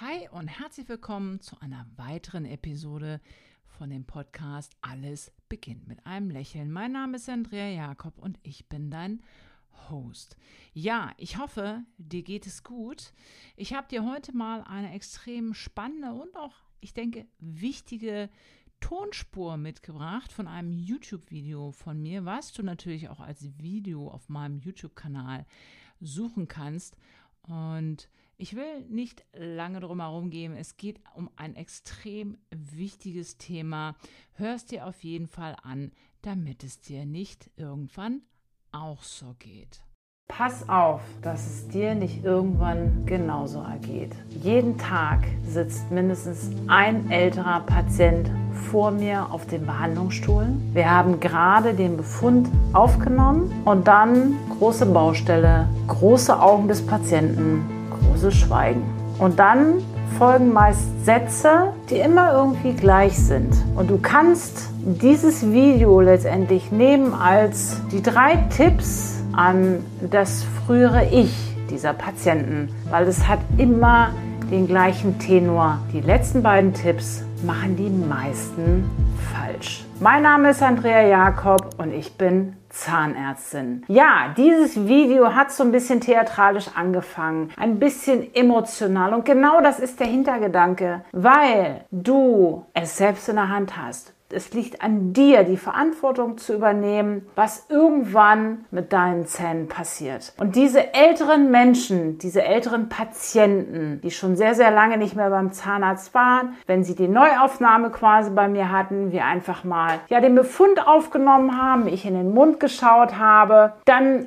Hi und herzlich willkommen zu einer weiteren Episode von dem Podcast Alles beginnt mit einem Lächeln. Mein Name ist Andrea Jakob und ich bin dein Host. Ja, ich hoffe, dir geht es gut. Ich habe dir heute mal eine extrem spannende und auch, ich denke, wichtige Tonspur mitgebracht von einem YouTube-Video von mir, was du natürlich auch als Video auf meinem YouTube-Kanal suchen kannst. Und ich will nicht lange drum herum gehen. Es geht um ein extrem wichtiges Thema. Hör es dir auf jeden Fall an, damit es dir nicht irgendwann auch so geht. Pass auf, dass es dir nicht irgendwann genauso ergeht. Jeden Tag sitzt mindestens ein älterer Patient vor mir auf dem Behandlungsstuhl. Wir haben gerade den Befund aufgenommen und dann große Baustelle, große Augen des Patienten, großes Schweigen. Und dann folgen meist Sätze, die immer irgendwie gleich sind. Und du kannst dieses Video letztendlich nehmen als die drei Tipps an das frühere Ich dieser Patienten, weil es hat immer den gleichen Tenor. Die letzten beiden Tipps machen die meisten falsch. Mein Name ist Andrea Jakob und ich bin Zahnärztin. Ja, dieses Video hat so ein bisschen theatralisch angefangen, ein bisschen emotional und genau das ist der Hintergedanke, weil du es selbst in der Hand hast es liegt an dir, die Verantwortung zu übernehmen, was irgendwann mit deinen Zähnen passiert. Und diese älteren Menschen, diese älteren Patienten, die schon sehr, sehr lange nicht mehr beim Zahnarzt waren, wenn sie die Neuaufnahme quasi bei mir hatten, wir einfach mal ja den Befund aufgenommen haben, ich in den Mund geschaut habe, dann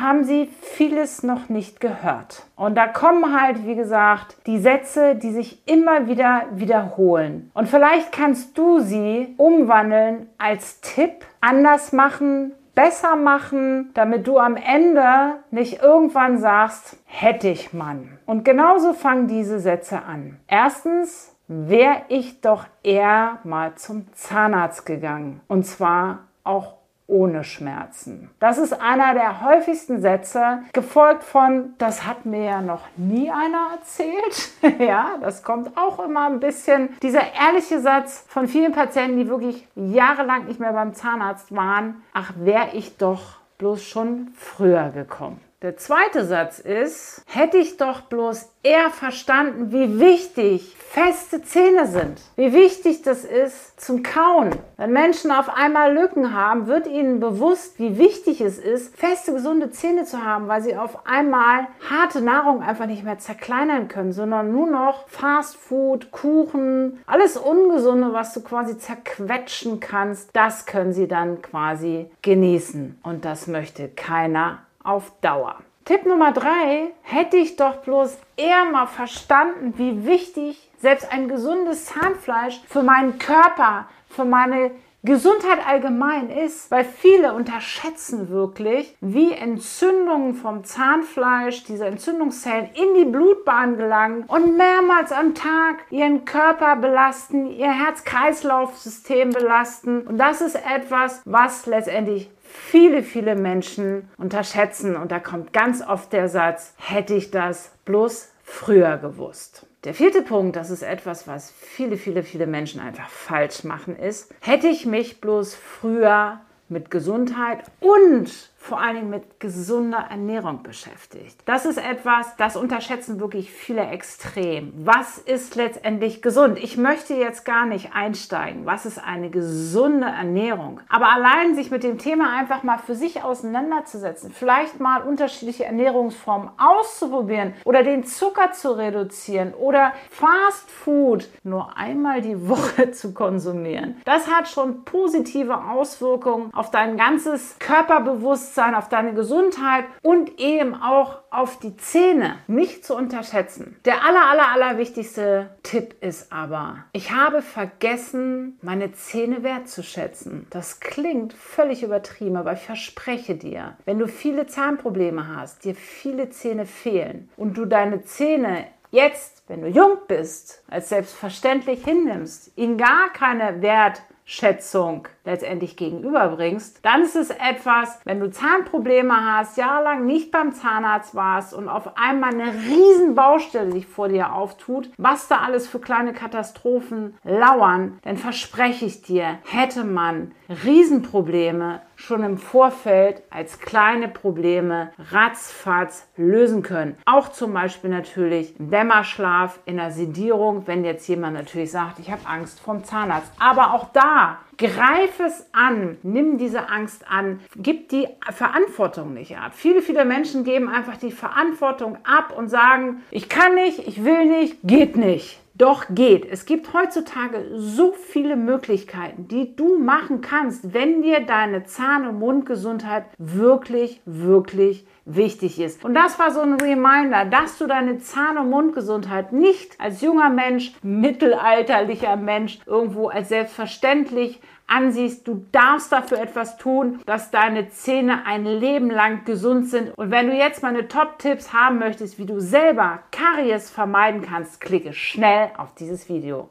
haben sie vieles noch nicht gehört. Und da kommen halt, wie gesagt, die Sätze, die sich immer wieder wiederholen. Und vielleicht kannst du sie umwandeln als Tipp, anders machen, besser machen, damit du am Ende nicht irgendwann sagst, hätte ich Mann. Und genauso fangen diese Sätze an. Erstens, wäre ich doch eher mal zum Zahnarzt gegangen. Und zwar auch ohne Schmerzen. Das ist einer der häufigsten Sätze, gefolgt von, das hat mir ja noch nie einer erzählt. ja, das kommt auch immer ein bisschen. Dieser ehrliche Satz von vielen Patienten, die wirklich jahrelang nicht mehr beim Zahnarzt waren, ach, wäre ich doch bloß schon früher gekommen. Der zweite Satz ist, hätte ich doch bloß eher verstanden, wie wichtig feste Zähne sind. Wie wichtig das ist zum Kauen. Wenn Menschen auf einmal Lücken haben, wird ihnen bewusst, wie wichtig es ist, feste, gesunde Zähne zu haben, weil sie auf einmal harte Nahrung einfach nicht mehr zerkleinern können, sondern nur noch Fast Food, Kuchen, alles Ungesunde, was du quasi zerquetschen kannst, das können sie dann quasi genießen. Und das möchte keiner auf Dauer. Tipp Nummer drei, hätte ich doch bloß eher mal verstanden, wie wichtig selbst ein gesundes Zahnfleisch für meinen Körper, für meine Gesundheit allgemein ist, weil viele unterschätzen wirklich, wie Entzündungen vom Zahnfleisch, diese Entzündungszellen in die Blutbahn gelangen und mehrmals am Tag ihren Körper belasten, ihr Herz-Kreislauf-System belasten. Und das ist etwas, was letztendlich viele, viele Menschen unterschätzen. Und da kommt ganz oft der Satz, hätte ich das bloß früher gewusst. Der vierte Punkt, das ist etwas, was viele, viele, viele Menschen einfach falsch machen, ist, hätte ich mich bloß früher mit Gesundheit und vor allen Dingen mit gesunder Ernährung beschäftigt. Das ist etwas, das unterschätzen wirklich viele extrem. Was ist letztendlich gesund? Ich möchte jetzt gar nicht einsteigen. Was ist eine gesunde Ernährung? Aber allein sich mit dem Thema einfach mal für sich auseinanderzusetzen, vielleicht mal unterschiedliche Ernährungsformen auszuprobieren oder den Zucker zu reduzieren oder Fast Food nur einmal die Woche zu konsumieren. Das hat schon positive Auswirkungen auf dein ganzes Körperbewusstsein Bewusstsein, auf deine Gesundheit und eben auch auf die Zähne nicht zu unterschätzen. Der aller, aller, aller wichtigste Tipp ist aber, ich habe vergessen, meine Zähne wertzuschätzen. Das klingt völlig übertrieben, aber ich verspreche dir, wenn du viele Zahnprobleme hast, dir viele Zähne fehlen und du deine Zähne jetzt, wenn du jung bist, als selbstverständlich hinnimmst, ihnen gar keine Wertschätzung letztendlich gegenüberbringst, dann ist es etwas, wenn du Zahnprobleme hast, jahrelang nicht beim Zahnarzt warst und auf einmal eine riesen Baustelle sich vor dir auftut, was da alles für kleine Katastrophen lauern, dann verspreche ich dir, hätte man Riesenprobleme schon im Vorfeld als kleine Probleme ratzfatz lösen können. Auch zum Beispiel natürlich Dämmerschlaf, in der Sedierung, wenn jetzt jemand natürlich sagt, ich habe Angst vom Zahnarzt. Aber auch da, greif es an, nimm diese Angst an, gib die Verantwortung nicht ab. Viele, viele Menschen geben einfach die Verantwortung ab und sagen, ich kann nicht, ich will nicht, geht nicht. Doch geht. Es gibt heutzutage so viele Möglichkeiten, die du machen kannst, wenn dir deine Zahn- und Mundgesundheit wirklich, wirklich wichtig ist. Und das war so ein Reminder, dass du deine Zahn- und Mundgesundheit nicht als junger Mensch, mittelalterlicher Mensch irgendwo als selbstverständlich ansiehst. Du darfst dafür etwas tun, dass deine Zähne ein Leben lang gesund sind. Und wenn du jetzt meine Top-Tipps haben möchtest, wie du selber Karies vermeiden kannst, klicke schnell auf dieses Video.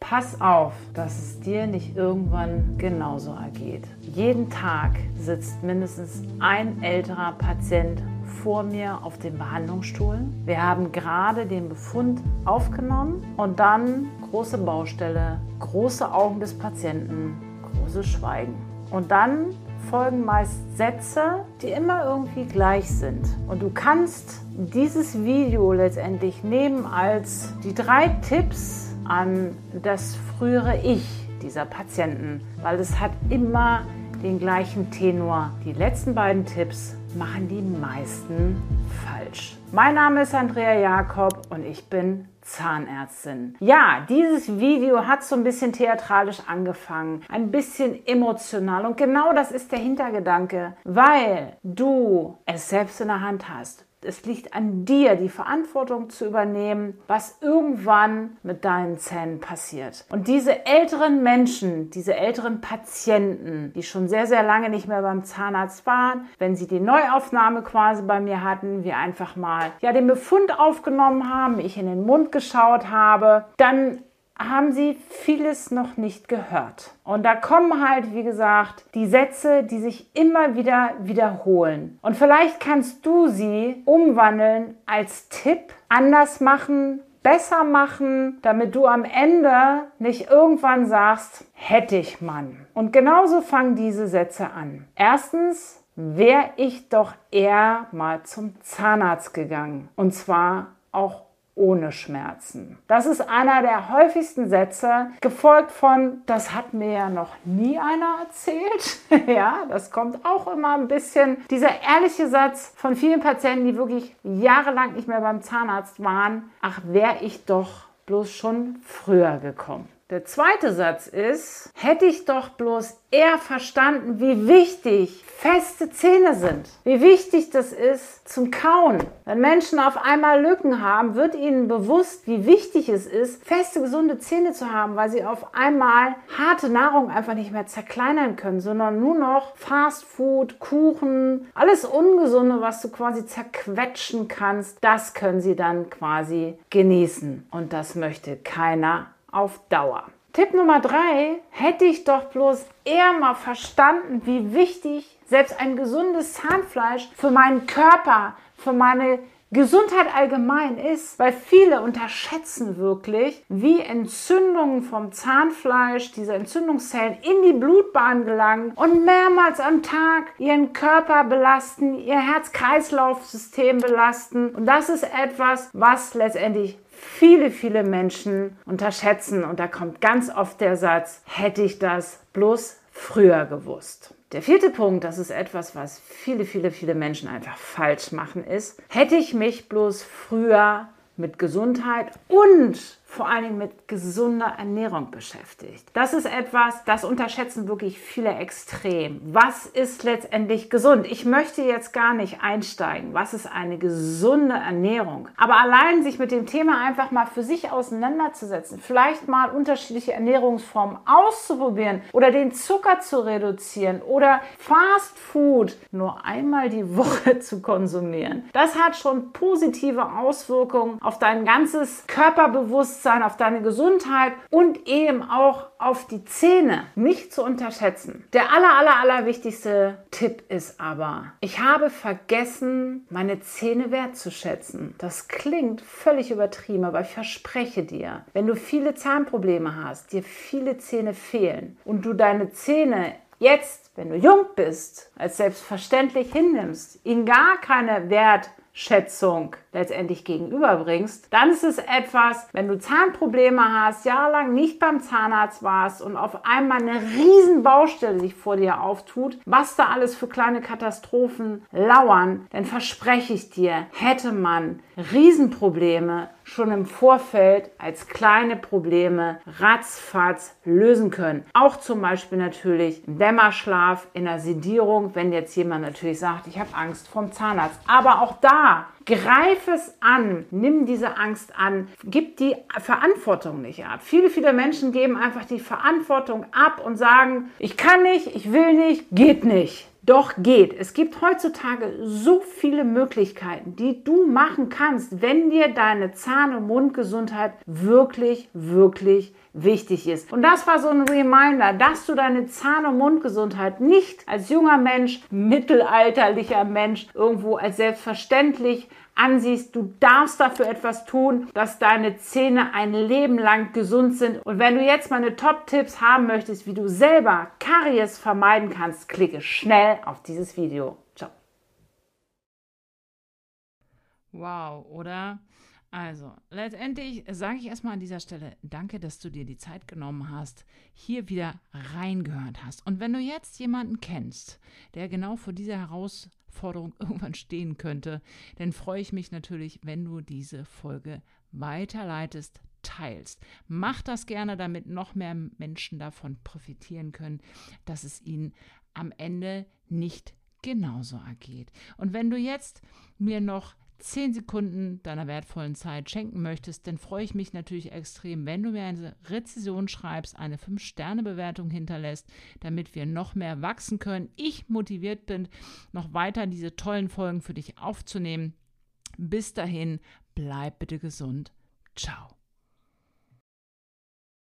Pass auf, dass es dir nicht irgendwann genauso ergeht. Jeden Tag sitzt mindestens ein älterer Patient vor mir auf dem Behandlungsstuhl. Wir haben gerade den Befund aufgenommen und dann große Baustelle, große Augen des Patienten, großes Schweigen. Und dann folgen meist Sätze, die immer irgendwie gleich sind. Und du kannst dieses Video letztendlich nehmen als die drei Tipps an das frühere Ich dieser Patienten, weil es hat immer den gleichen Tenor. Die letzten beiden Tipps machen die meisten falsch. Mein Name ist Andrea Jakob und ich bin Zahnärztin. Ja, dieses Video hat so ein bisschen theatralisch angefangen, ein bisschen emotional und genau das ist der Hintergedanke, weil du es selbst in der Hand hast es liegt an dir, die Verantwortung zu übernehmen, was irgendwann mit deinen Zähnen passiert. Und diese älteren Menschen, diese älteren Patienten, die schon sehr, sehr lange nicht mehr beim Zahnarzt waren, wenn sie die Neuaufnahme quasi bei mir hatten, wir einfach mal ja den Befund aufgenommen haben, ich in den Mund geschaut habe, dann haben sie vieles noch nicht gehört. Und da kommen halt, wie gesagt, die Sätze, die sich immer wieder wiederholen. Und vielleicht kannst du sie umwandeln als Tipp, anders machen, besser machen, damit du am Ende nicht irgendwann sagst, hätte ich Mann. Und genauso fangen diese Sätze an. Erstens, wäre ich doch eher mal zum Zahnarzt gegangen. Und zwar auch ohne Schmerzen. Das ist einer der häufigsten Sätze, gefolgt von, das hat mir ja noch nie einer erzählt. ja, das kommt auch immer ein bisschen. Dieser ehrliche Satz von vielen Patienten, die wirklich jahrelang nicht mehr beim Zahnarzt waren, ach, wäre ich doch bloß schon früher gekommen. Der zweite Satz ist, hätte ich doch bloß eher verstanden, wie wichtig feste Zähne sind. Wie wichtig das ist zum Kauen. Wenn Menschen auf einmal Lücken haben, wird ihnen bewusst, wie wichtig es ist, feste, gesunde Zähne zu haben, weil sie auf einmal harte Nahrung einfach nicht mehr zerkleinern können, sondern nur noch Fast Food, Kuchen, alles Ungesunde, was du quasi zerquetschen kannst, das können sie dann quasi genießen. Und das möchte keiner auf Dauer. Tipp Nummer drei, hätte ich doch bloß eher mal verstanden, wie wichtig selbst ein gesundes Zahnfleisch für meinen Körper, für meine Gesundheit allgemein ist, weil viele unterschätzen wirklich, wie Entzündungen vom Zahnfleisch, diese Entzündungszellen in die Blutbahn gelangen und mehrmals am Tag ihren Körper belasten, ihr Herz-Kreislauf-System belasten. Und das ist etwas, was letztendlich viele, viele Menschen unterschätzen. Und da kommt ganz oft der Satz, hätte ich das bloß früher gewusst. Der vierte Punkt, das ist etwas, was viele, viele, viele Menschen einfach falsch machen, ist, hätte ich mich bloß früher mit Gesundheit und vor allen Dingen mit gesunder Ernährung beschäftigt. Das ist etwas, das unterschätzen wirklich viele extrem. Was ist letztendlich gesund? Ich möchte jetzt gar nicht einsteigen. Was ist eine gesunde Ernährung? Aber allein sich mit dem Thema einfach mal für sich auseinanderzusetzen, vielleicht mal unterschiedliche Ernährungsformen auszuprobieren oder den Zucker zu reduzieren oder Fast Food nur einmal die Woche zu konsumieren. Das hat schon positive Auswirkungen auf dein ganzes Körperbewusstsein Selbstbewusstsein, auf deine Gesundheit und eben auch auf die Zähne nicht zu unterschätzen. Der aller, aller, aller wichtigste Tipp ist aber, ich habe vergessen, meine Zähne wertzuschätzen. Das klingt völlig übertrieben, aber ich verspreche dir, wenn du viele Zahnprobleme hast, dir viele Zähne fehlen und du deine Zähne jetzt, wenn du jung bist, als selbstverständlich hinnimmst, ihnen gar keine Wertschätzung letztendlich gegenüberbringst, dann ist es etwas, wenn du Zahnprobleme hast, jahrelang nicht beim Zahnarzt warst und auf einmal eine riesen Baustelle sich vor dir auftut, was da alles für kleine Katastrophen lauern, dann verspreche ich dir, hätte man Riesenprobleme schon im Vorfeld als kleine Probleme ratzfatz lösen können. Auch zum Beispiel natürlich im Dämmerschlaf, in der Sedierung, wenn jetzt jemand natürlich sagt, ich habe Angst vom Zahnarzt. Aber auch da Greif es an, nimm diese Angst an, gib die Verantwortung nicht ab. Viele, viele Menschen geben einfach die Verantwortung ab und sagen, ich kann nicht, ich will nicht, geht nicht. Doch geht. Es gibt heutzutage so viele Möglichkeiten, die du machen kannst, wenn dir deine Zahn- und Mundgesundheit wirklich, wirklich wichtig ist. Und das war so ein Reminder, dass du deine Zahn- und Mundgesundheit nicht als junger Mensch, mittelalterlicher Mensch irgendwo als selbstverständlich ansiehst. Du darfst dafür etwas tun, dass deine Zähne ein Leben lang gesund sind. Und wenn du jetzt meine Top-Tipps haben möchtest, wie du selber Karies vermeiden kannst, klicke schnell auf dieses Video. Ciao. Wow, oder? Also, letztendlich sage ich erstmal an dieser Stelle danke, dass du dir die Zeit genommen hast, hier wieder reingehört hast. Und wenn du jetzt jemanden kennst, der genau vor dieser Herausforderung irgendwann stehen könnte, dann freue ich mich natürlich, wenn du diese Folge weiterleitest, teilst. Mach das gerne, damit noch mehr Menschen davon profitieren können, dass es ihnen am Ende nicht genauso ergeht. Und wenn du jetzt mir noch zehn Sekunden deiner wertvollen Zeit schenken möchtest, dann freue ich mich natürlich extrem, wenn du mir eine Rezession schreibst, eine 5-Sterne-Bewertung hinterlässt, damit wir noch mehr wachsen können. Ich motiviert bin, noch weiter diese tollen Folgen für dich aufzunehmen. Bis dahin, bleib bitte gesund. Ciao.